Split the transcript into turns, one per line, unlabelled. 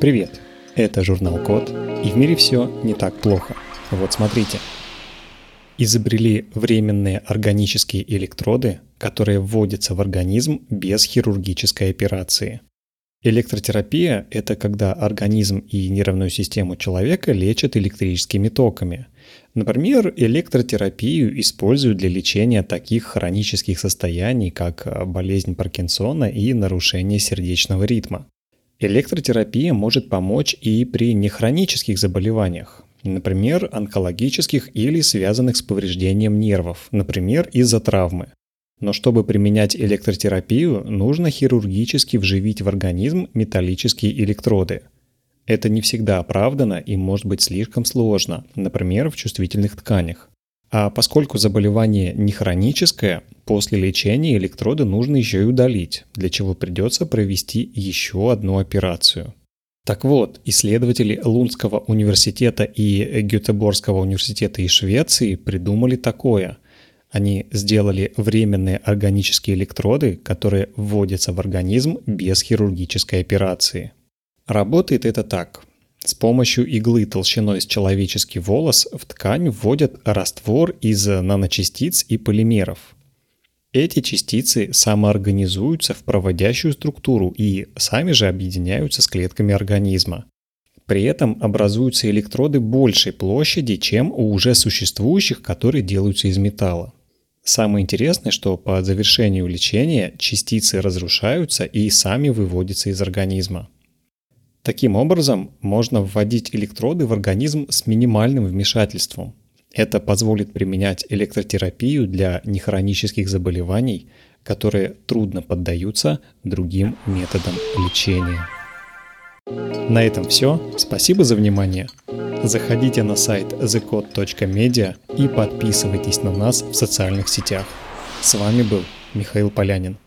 Привет, это журнал Код, и в мире все не так плохо. Вот смотрите. Изобрели временные органические электроды, которые вводятся в организм без хирургической операции. Электротерапия – это когда организм и нервную систему человека лечат электрическими токами. Например, электротерапию используют для лечения таких хронических состояний, как болезнь Паркинсона и нарушение сердечного ритма. Электротерапия может помочь и при нехронических заболеваниях, например, онкологических или связанных с повреждением нервов, например, из-за травмы. Но чтобы применять электротерапию, нужно хирургически вживить в организм металлические электроды. Это не всегда оправдано и может быть слишком сложно, например, в чувствительных тканях. А поскольку заболевание не хроническое, после лечения электроды нужно еще и удалить, для чего придется провести еще одну операцию. Так вот, исследователи Лунского университета и Гетеборгского университета из Швеции придумали такое – они сделали временные органические электроды, которые вводятся в организм без хирургической операции. Работает это так. С помощью иглы толщиной с человеческий волос в ткань вводят раствор из наночастиц и полимеров. Эти частицы самоорганизуются в проводящую структуру и сами же объединяются с клетками организма. При этом образуются электроды большей площади, чем у уже существующих, которые делаются из металла. Самое интересное, что по завершению лечения частицы разрушаются и сами выводятся из организма. Таким образом, можно вводить электроды в организм с минимальным вмешательством. Это позволит применять электротерапию для нехронических заболеваний, которые трудно поддаются другим методам лечения. На этом все. Спасибо за внимание. Заходите на сайт thecode.media и подписывайтесь на нас в социальных сетях. С вами был Михаил Полянин.